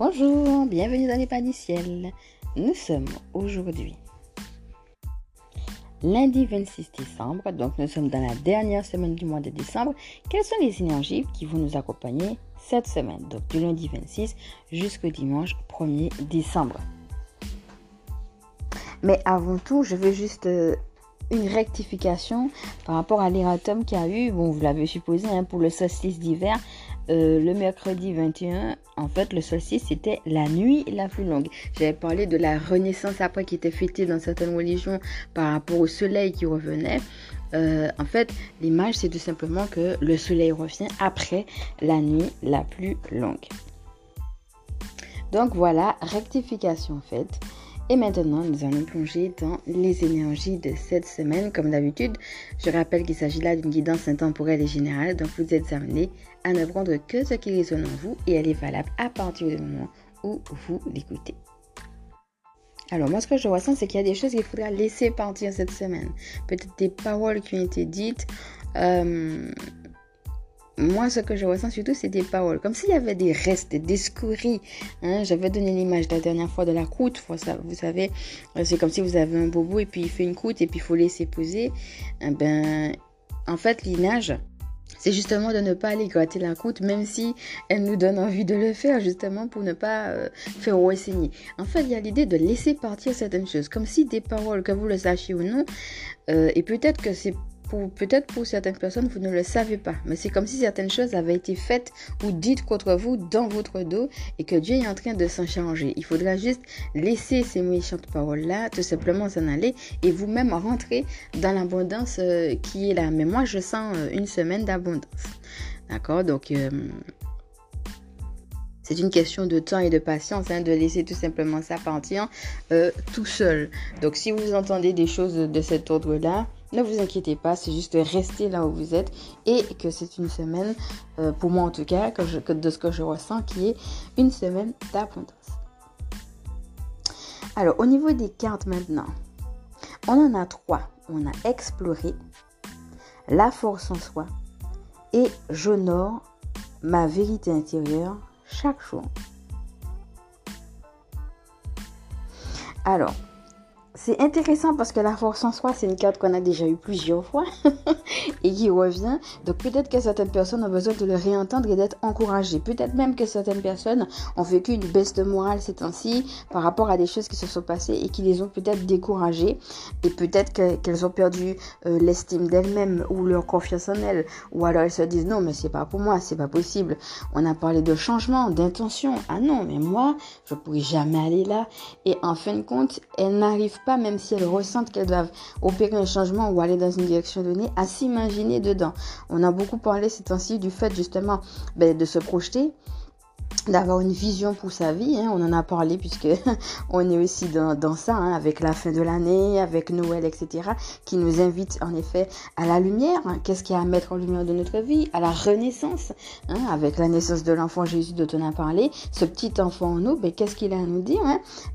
Bonjour, bienvenue dans les pas du ciel. Nous sommes aujourd'hui lundi 26 décembre, donc nous sommes dans la dernière semaine du mois de décembre. Quelles sont les énergies qui vont nous accompagner cette semaine Donc du lundi 26 jusqu'au dimanche 1er décembre? Mais avant tout, je veux juste euh, une rectification par rapport à l'erratum qui a eu, vous l'avez supposé, hein, pour le solstice d'hiver euh, le mercredi 21, en fait, le solstice, c'était la nuit la plus longue. J'avais parlé de la renaissance après qui était fêtée dans certaines religions par rapport au soleil qui revenait. Euh, en fait, l'image, c'est tout simplement que le soleil revient après la nuit la plus longue. Donc voilà, rectification faite. Et maintenant, nous allons plonger dans les énergies de cette semaine. Comme d'habitude, je rappelle qu'il s'agit là d'une guidance intemporelle et générale, donc vous êtes amené à ne prendre que ce qui résonne en vous et elle est valable à partir du moment où vous l'écoutez. Alors moi ce que je ressens c'est qu'il y a des choses qu'il faudra laisser partir cette semaine. Peut-être des paroles qui ont été dites. Euh, moi, ce que je ressens surtout, c'est des paroles. Comme s'il y avait des restes, des scories. Hein. J'avais donné l'image la dernière fois de la croûte. Vous savez, euh, c'est comme si vous avez un bobo et puis il fait une croûte et puis il faut laisser poser. Eh ben, en fait, l'inage, c'est justement de ne pas aller gratter la croûte, même si elle nous donne envie de le faire, justement pour ne pas euh, faire ressigner. En fait, il y a l'idée de laisser partir certaines choses, comme si des paroles, que vous le sachiez ou non, euh, et peut-être que c'est peut-être pour certaines personnes, vous ne le savez pas, mais c'est comme si certaines choses avaient été faites ou dites contre vous dans votre dos et que Dieu est en train de s'en changer. Il faudra juste laisser ces méchantes paroles-là, tout simplement s'en aller et vous-même rentrer dans l'abondance euh, qui est là. Mais moi, je sens euh, une semaine d'abondance. D'accord? Donc, euh, c'est une question de temps et de patience, hein, de laisser tout simplement ça partir tout seul. Donc, si vous entendez des choses de cet ordre-là, ne vous inquiétez pas, c'est juste rester là où vous êtes et que c'est une semaine, euh, pour moi en tout cas, de ce que je ressens, qui est une semaine d'abondance. Alors, au niveau des cartes maintenant, on en a trois. On a exploré, la force en soi et j'honore ma vérité intérieure chaque jour. Alors, c'est intéressant parce que la force en soi, c'est une carte qu'on a déjà eu plusieurs fois et qui revient. Donc peut-être que certaines personnes ont besoin de le réentendre et d'être encouragées. Peut-être même que certaines personnes ont vécu une baisse de morale ces temps-ci par rapport à des choses qui se sont passées et qui les ont peut-être découragées. Et peut-être qu'elles ont perdu euh, l'estime d'elles-mêmes ou leur confiance en elles. Ou alors elles se disent non, mais c'est pas pour moi, c'est pas possible. On a parlé de changement, d'intention. Ah non, mais moi, je pourrais jamais aller là. Et en fin de compte, elles n'arrivent pas même si elles ressentent qu'elles doivent opérer un changement ou aller dans une direction donnée, à s'imaginer dedans. On a beaucoup parlé ces temps-ci du fait justement ben, de se projeter d'avoir une vision pour sa vie. Hein. On en a parlé puisque on est aussi dans, ça, hein, avec la fin de l'année, avec Noël, etc., qui nous invite en effet à la lumière. Hein. Qu'est-ce qu'il y a à mettre en lumière de notre vie? À la renaissance, avec la naissance de l'enfant Jésus dont on a parlé. Ce petit enfant en nous, ben, qu'est-ce qu'il a à nous dire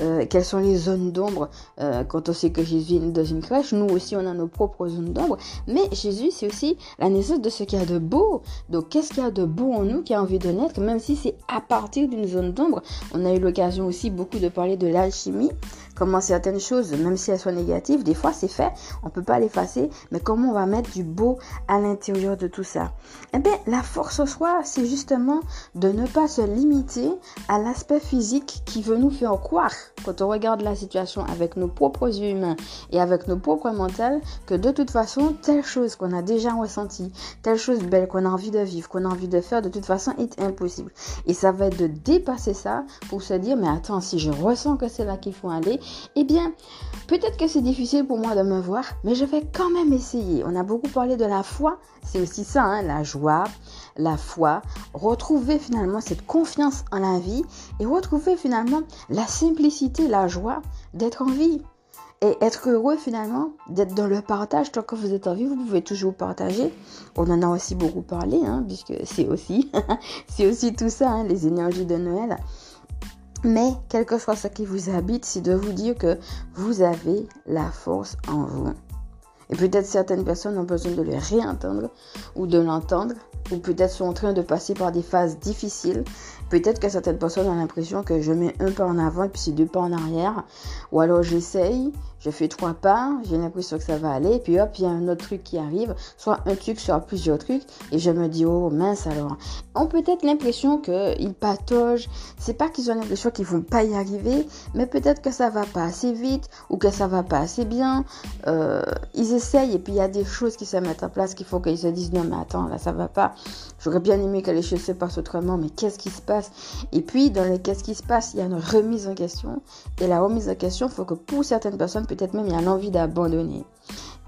euh, Quelles sont les zones d'ombre euh, quand on sait que Jésus est dans une crèche? Nous aussi, on a nos propres zones d'ombre. Mais Jésus, c'est aussi la naissance de ce qu'il y a de beau. Donc, qu'est-ce qu'il y a de beau en nous qui a envie de naître, même si c'est à partir d'une zone d'ombre. On a eu l'occasion aussi beaucoup de parler de l'alchimie, comment certaines choses, même si elles sont négatives, des fois c'est fait, on peut pas l'effacer, mais comment on va mettre du beau à l'intérieur de tout ça? Eh bien, la force au soi, c'est justement de ne pas se limiter à l'aspect physique qui veut nous faire croire, quand on regarde la situation avec nos propres yeux humains et avec nos propres mentales, que de toute façon, telle chose qu'on a déjà ressentie, telle chose belle qu'on a envie de vivre, qu'on a envie de faire, de toute façon, est impossible. Et ça va être de dépasser ça pour se dire, mais attends, si je ressens que c'est là qu'il faut aller, eh bien, peut-être que c'est difficile pour moi de me voir, mais je vais quand même essayer. On a beaucoup parlé de la foi, c'est aussi ça, hein, la joie, la foi, retrouver finalement cette confiance en la vie et retrouver finalement la simplicité, la joie d'être en vie et être heureux finalement d'être dans le partage. Tant que vous êtes en vie, vous pouvez toujours partager. On en a aussi beaucoup parlé, hein, puisque c'est aussi, tout ça, hein, les énergies de Noël. Mais quel que soit ce qui vous habite, c'est de vous dire que vous avez la force en vous. Et peut-être certaines personnes ont besoin de le réentendre ou de l'entendre ou peut-être sont en train de passer par des phases difficiles. Peut-être que certaines personnes ont l'impression que je mets un pas en avant et puis c'est deux pas en arrière. Ou alors j'essaye, je fais trois pas, j'ai l'impression que ça va aller, et puis hop, il y a un autre truc qui arrive, soit un truc, soit plusieurs trucs, et je me dis, oh mince alors. On peut-être l'impression qu'ils patogent, c'est pas qu'ils ont l'impression qu'ils vont pas y arriver, mais peut-être que ça va pas assez vite, ou que ça va pas assez bien. Euh, ils essayent, et puis il y a des choses qui se mettent en place qu'il faut qu'ils se disent, non mais attends, là ça va pas. J'aurais bien aimé que les choses se passent autrement, mais qu'est-ce qui se passe? Et puis, dans le qu'est-ce qui se passe, il y a une remise en question. Et la remise en question, il faut que pour certaines personnes, peut-être même, il y a l'envie d'abandonner.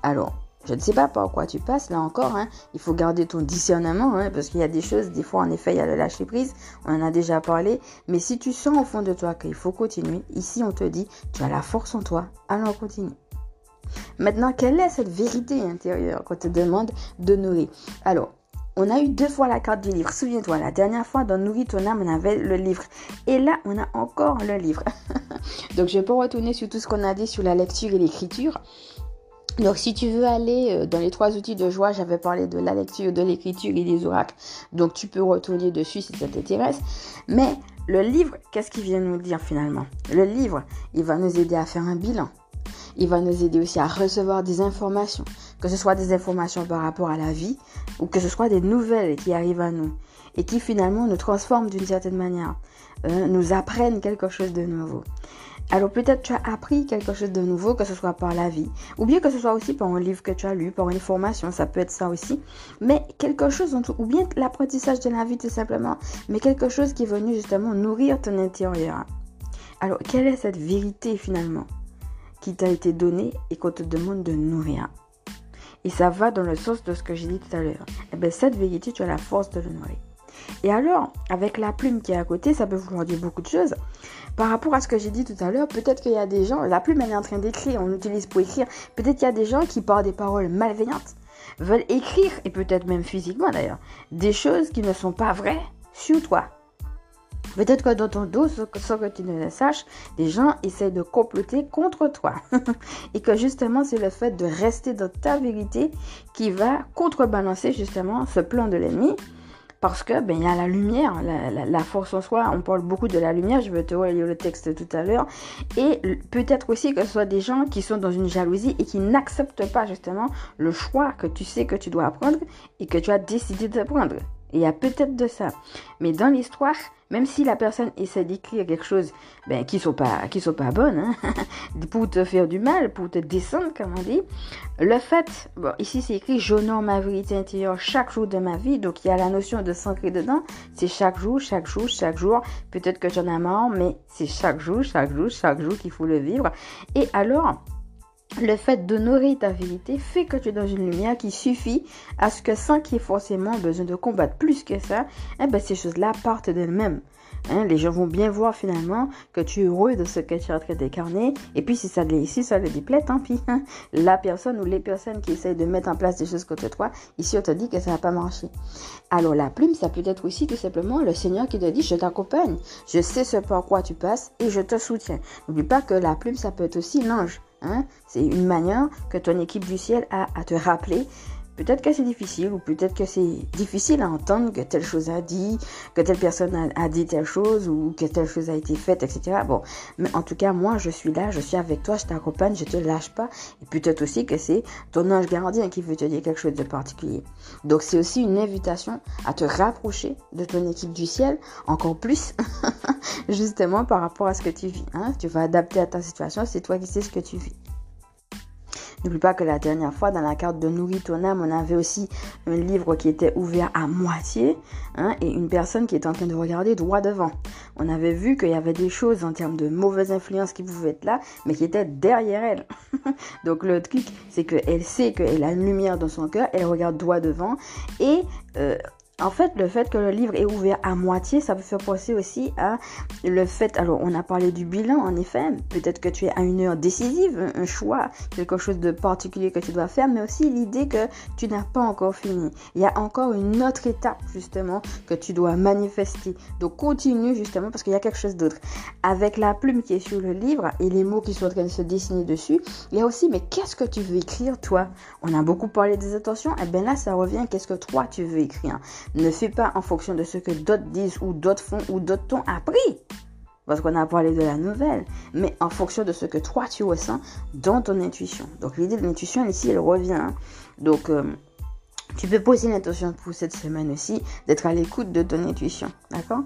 Alors, je ne sais pas par quoi tu passes, là encore, hein. il faut garder ton discernement, hein, parce qu'il y a des choses, des fois en effet, il y a le lâcher prise, on en a déjà parlé, mais si tu sens au fond de toi qu'il faut continuer, ici on te dit, tu as la force en toi, alors continue. Maintenant, quelle est cette vérité intérieure qu'on te demande de nourrir? Alors, on a eu deux fois la carte du livre. Souviens-toi, la dernière fois dans Nourris ton âme, on avait le livre. Et là, on a encore le livre. Donc, je peux retourner sur tout ce qu'on a dit sur la lecture et l'écriture. Donc, si tu veux aller euh, dans les trois outils de joie, j'avais parlé de la lecture, de l'écriture et des oracles. Donc, tu peux retourner dessus si ça t'intéresse. Mais le livre, qu'est-ce qu'il vient nous dire finalement? Le livre, il va nous aider à faire un bilan. Il va nous aider aussi à recevoir des informations, que ce soit des informations par rapport à la vie ou que ce soit des nouvelles qui arrivent à nous et qui finalement nous transforment d'une certaine manière, euh, nous apprennent quelque chose de nouveau. Alors peut-être tu as appris quelque chose de nouveau, que ce soit par la vie, ou bien que ce soit aussi par un livre que tu as lu, par une formation, ça peut être ça aussi. Mais quelque chose, ou bien l'apprentissage de la vie tout simplement, mais quelque chose qui est venu justement nourrir ton intérieur. Alors quelle est cette vérité finalement qui t'a été donné et qu'on te demande de nourrir? Et ça va dans le sens de ce que j'ai dit tout à l'heure. Et eh bien cette vérité, tu as la force de le nourrir. Et alors, avec la plume qui est à côté, ça peut vouloir dire beaucoup de choses. Par rapport à ce que j'ai dit tout à l'heure, peut-être qu'il y a des gens, la plume elle est en train d'écrire, on l'utilise pour écrire. Peut-être qu'il y a des gens qui, par des paroles malveillantes, veulent écrire, et peut-être même physiquement d'ailleurs, des choses qui ne sont pas vraies sur toi. Peut-être que dans ton dos, sans que tu ne le saches, des gens essaient de comploter contre toi. et que justement, c'est le fait de rester dans ta vérité qui va contrebalancer justement ce plan de l'ennemi. Parce que ben il y a la lumière, la, force en soi. On parle beaucoup de la lumière. Je vais te relire le texte tout à l'heure. Et peut-être aussi que ce soit des gens qui sont dans une jalousie et qui n'acceptent pas justement le choix que tu sais que tu dois prendre et que tu as décidé de prendre. Il y a peut-être de ça. Mais dans l'histoire, même si la personne essaie d'écrire quelque chose ben, qui ne sont, pas, qui sont pas bonnes, hein, pour te faire du mal, pour te descendre, comme on dit, le fait, bon, ici c'est écrit, j'honore ma vérité intérieure chaque jour de ma vie, donc il y a la notion de s'ancrer dedans, c'est chaque jour, chaque jour, chaque jour, peut-être que j'en ai marre, mais c'est chaque jour, chaque jour, chaque jour qu'il faut le vivre. Et alors, le fait d'honorer ta vérité fait que tu es dans une lumière qui suffit à ce que sans qu'il y ait forcément besoin de combattre plus que ça, eh ben, ces choses-là partent d'elles-mêmes. Hein, les gens vont bien voir finalement que tu es heureux de ce que tu es en train. Et puis si ça, ici ça le déplaît, tant pis. Hein. La personne ou les personnes qui essayent de mettre en place des choses contre toi, ici on te dit que ça va pas marcher. Alors la plume, ça peut être aussi tout simplement le Seigneur qui te dit je t'accompagne. Je sais ce par quoi tu passes et je te soutiens. N'oublie pas que la plume, ça peut être aussi l'ange. Hein? C'est une manière que ton équipe du ciel a à te rappeler Peut-être que c'est difficile ou peut-être que c'est difficile à entendre que telle chose a dit, que telle personne a, dit telle chose ou que telle chose a été faite, etc. Bon, mais en tout cas, moi, je suis là, je suis avec toi, je t'accompagne, je te lâche pas. Et peut-être aussi que c'est ton ange gardien qui veut te dire quelque chose de particulier. Donc, c'est aussi une invitation à te rapprocher de ton équipe du ciel encore plus, justement par rapport à ce que tu vis. Hein. Tu vas adapter à ta situation, c'est toi qui sais ce que tu vis. N'oublie pas que la dernière fois, dans la carte de Nourris ton âme, on avait aussi un livre qui était ouvert à moitié hein, et une personne qui était en train de regarder droit devant. On avait vu qu'il y avait des choses en termes de mauvaises influences qui pouvaient être là, mais qui étaient derrière elle. Donc le truc, c'est qu'elle sait qu'elle a une lumière dans son cœur, elle regarde droit devant et... Euh, en fait, le fait que le livre est ouvert à moitié, ça peut faire penser aussi à le fait, alors on a parlé du bilan, en effet, peut-être que tu es à une heure décisive, un choix, quelque chose de particulier que tu dois faire, mais aussi l'idée que tu n'as pas encore fini. Il y a encore une autre étape, justement, que tu dois manifester. Donc continue, justement, parce qu'il y a quelque chose d'autre. Avec la plume qui est sur le livre et les mots qui sont en train de se dessiner dessus, il y a aussi, mais qu'est-ce que tu veux écrire, toi? On a beaucoup parlé des intentions, et bien là, ça revient, qu'est-ce que toi, tu veux écrire? Ne fais pas en fonction de ce que d'autres disent ou d'autres font ou d'autres t'ont appris. Parce qu'on a parlé de la nouvelle, mais en fonction de ce que toi tu ressens dans ton intuition. Donc l'idée de l'intuition ici, elle revient. Hein. Donc euh, tu peux poser l'intention pour cette semaine aussi d'être à l'écoute de ton intuition. D'accord?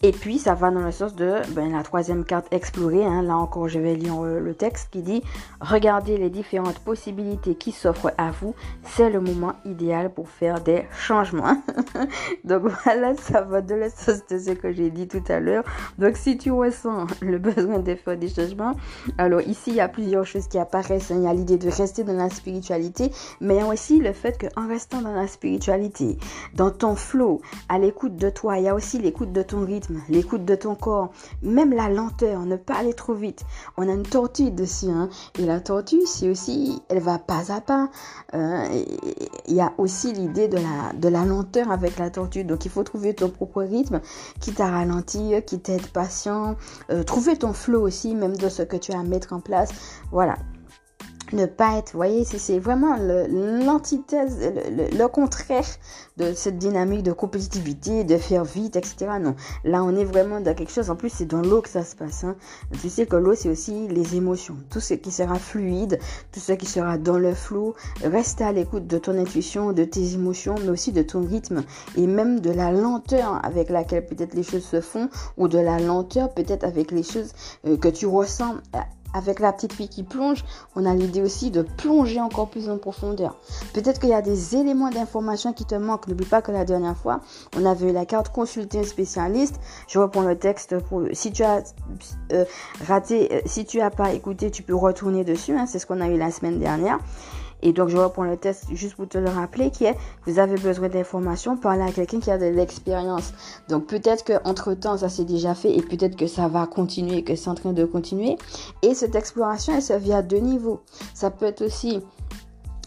Et puis, ça va dans le sens de ben, la troisième carte explorer. Hein. Là encore, je vais lire euh, le texte qui dit Regardez les différentes possibilités qui s'offrent à vous. C'est le moment idéal pour faire des changements. Donc voilà, ça va dans le sens de ce que j'ai dit tout à l'heure. Donc si tu ressens le besoin de faire des changements, alors ici, il y a plusieurs choses qui apparaissent. Il y a l'idée de rester dans la spiritualité, mais il y a aussi le fait qu'en restant dans la spiritualité, dans ton flow, à l'écoute de toi, il y a aussi l'écoute de ton rythme l'écoute de ton corps, même la lenteur, ne pas aller trop vite. On a une tortue dessus, hein, et la tortue, c'est aussi, elle va pas à pas. Il y a aussi l'idée de la, de la lenteur avec la tortue. Donc il faut trouver ton propre rythme qui t'a ralenti, qui t'aide patient. Euh, trouver ton flow aussi, même de ce que tu as à mettre en place. Voilà ne pas être, vous voyez, c'est vraiment l'antithèse, le, le, contraire de cette dynamique de compétitivité, de faire vite, etc. Non, là on est vraiment dans quelque chose, en plus c'est dans l'eau que ça se passe. Hein. Tu sais que l'eau c'est aussi les émotions, tout ce qui sera fluide, tout ce qui sera dans le flot, reste à l'écoute de ton intuition, de tes émotions, mais aussi de ton rythme et même de la lenteur avec laquelle peut-être les choses se font ou de la lenteur peut-être avec les choses euh, que tu ressens avec la petite fille qui plonge, on a l'idée aussi de plonger encore plus en profondeur. Peut-être qu'il y a des éléments d'information qui te manquent. N'oublie pas que la dernière fois, on avait la carte consulter un spécialiste. Je reprends le texte pour si tu as euh, raté, euh, si tu as pas écouté, tu peux retourner dessus. Hein. C'est ce qu'on a eu la semaine dernière. Et donc, je reprends le test juste pour te le rappeler, qui est, vous avez besoin d'informations, parlez à quelqu'un qui a de l'expérience. Donc, peut-être qu'entre temps, ça s'est déjà fait et peut-être que ça va continuer, que c'est en train de continuer. Et cette exploration, elle se vit à deux niveaux. Ça peut être aussi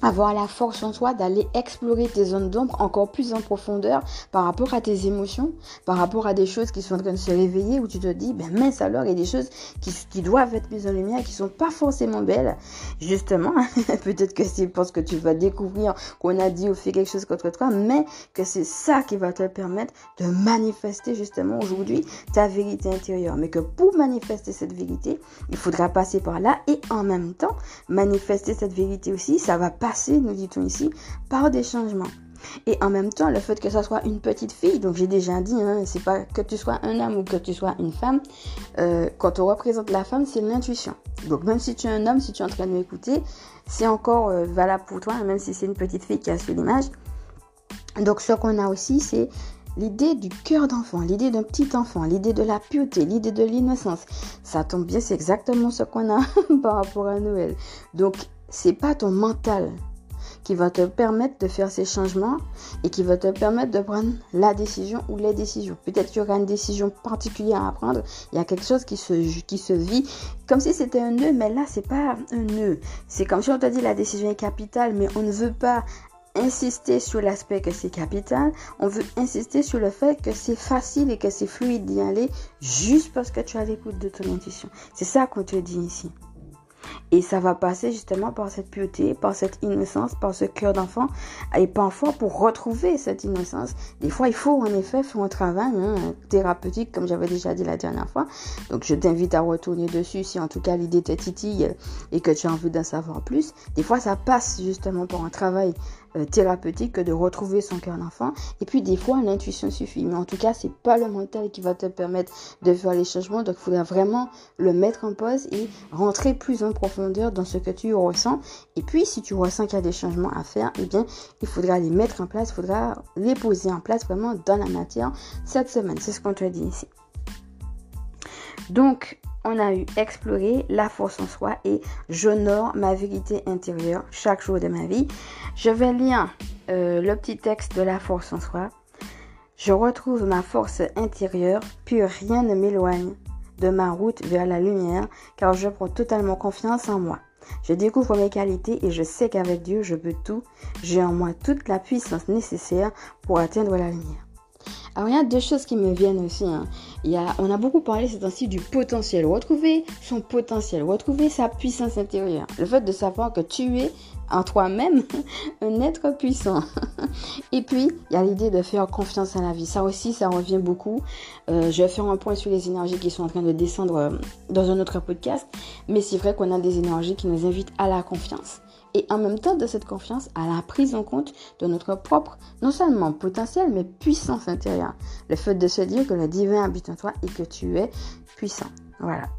avoir la force en toi d'aller explorer tes zones d'ombre encore plus en profondeur par rapport à tes émotions, par rapport à des choses qui sont en train de se réveiller où tu te dis, ben mince alors, il y a des choses qui, qui doivent être mises en lumière, qui sont pas forcément belles. Justement, peut-être que c'est parce que tu vas découvrir qu'on a dit ou fait quelque chose contre toi, mais que c'est ça qui va te permettre de manifester justement aujourd'hui ta vérité intérieure. Mais que pour manifester cette vérité, il faudra passer par là et en même temps, manifester cette vérité aussi, ça va pas nous dit-on ici, par des changements. Et en même temps, le fait que ça soit une petite fille, donc j'ai déjà dit, hein, c'est pas que tu sois un homme ou que tu sois une femme, euh, quand on représente la femme, c'est l'intuition. Donc même si tu es un homme, si tu es en train de m'écouter, c'est encore euh, valable pour toi, même si c'est une petite fille qui a su l'image. Donc ce qu'on a aussi, c'est l'idée du cœur d'enfant, l'idée d'un petit enfant, l'idée de la pureté, l'idée de l'innocence. Ça tombe bien, c'est exactement ce qu'on a par rapport à Noël. Donc c'est pas ton mental qui va te permettre de faire ces changements et qui va te permettre de prendre la décision ou les décisions. Peut-être qu'il y aura une décision particulière à prendre. Il y a quelque chose qui se, qui se vit comme si c'était un nœud, mais là, c'est pas un nœud. C'est comme si on te dit la décision est capitale, mais on ne veut pas insister sur l'aspect que c'est capital, on veut insister sur le fait que c'est facile et que c'est fluide d'y aller juste parce que tu as l'écoute de ton intuition. C'est ça qu'on te dit ici. Et ça va passer justement par cette pureté, par cette innocence, par ce cœur d'enfant. Et parfois, pour retrouver cette innocence, des fois, il faut en effet faire un travail hein, thérapeutique, comme j'avais déjà dit la dernière fois. Donc, je t'invite à retourner dessus si en tout cas l'idée te titille et que tu as envie d'en savoir plus. Des fois, ça passe justement par un travail euh, thérapeutique que de retrouver son cœur d'enfant. Et puis des fois, l'intuition suffit. Mais en tout cas, c'est pas le mental qui va te permettre de faire les changements. Donc, il faudra vraiment le mettre en pause et rentrer plus en profondeur dans ce que tu ressens. Et puis, si tu ressens qu'il y a des changements à faire, eh bien, il faudra les mettre en place, il faudra les poser en place vraiment dans la matière cette semaine. C'est ce qu'on te dit ici. Donc, on a eu explorer la force en soi et j'honore ma vérité intérieure chaque jour de ma vie. Je vais lire euh, le petit texte de la force en soi. Je retrouve ma force intérieure, puis rien ne m'éloigne de ma route vers la lumière, car je prends totalement confiance en moi. Je découvre mes qualités et je sais qu'avec Dieu, je peux tout. J'ai en moi toute la puissance nécessaire pour atteindre la lumière. Alors il y a deux choses qui me viennent aussi. Hein. Il a, on a beaucoup parlé ces temps-ci du potentiel. Retrouver son potentiel, retrouver sa puissance intérieure. Le fait de savoir que tu es en toi-même un être puissant. Et puis, il y a l'idée de faire confiance à la vie. Ça aussi, ça revient beaucoup. Euh, je vais faire un point sur les énergies qui sont en train de descendre euh, dans un autre podcast. Mais c'est vrai qu'on a des énergies qui nous invitent à la confiance. Et en même temps de cette confiance, à la prise en compte de notre propre, non seulement potentiel, mais puissance intérieure. Le fait de se dire que le divin habite en toi et que tu es puissant. Voilà.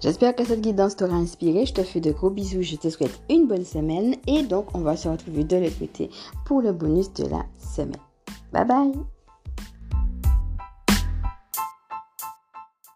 J'espère que cette guidance t'aura inspiré. Je te fais de gros bisous. Je te souhaite une bonne semaine. Et donc, on va se retrouver de l'autre côté pour le bonus de la semaine. Bye bye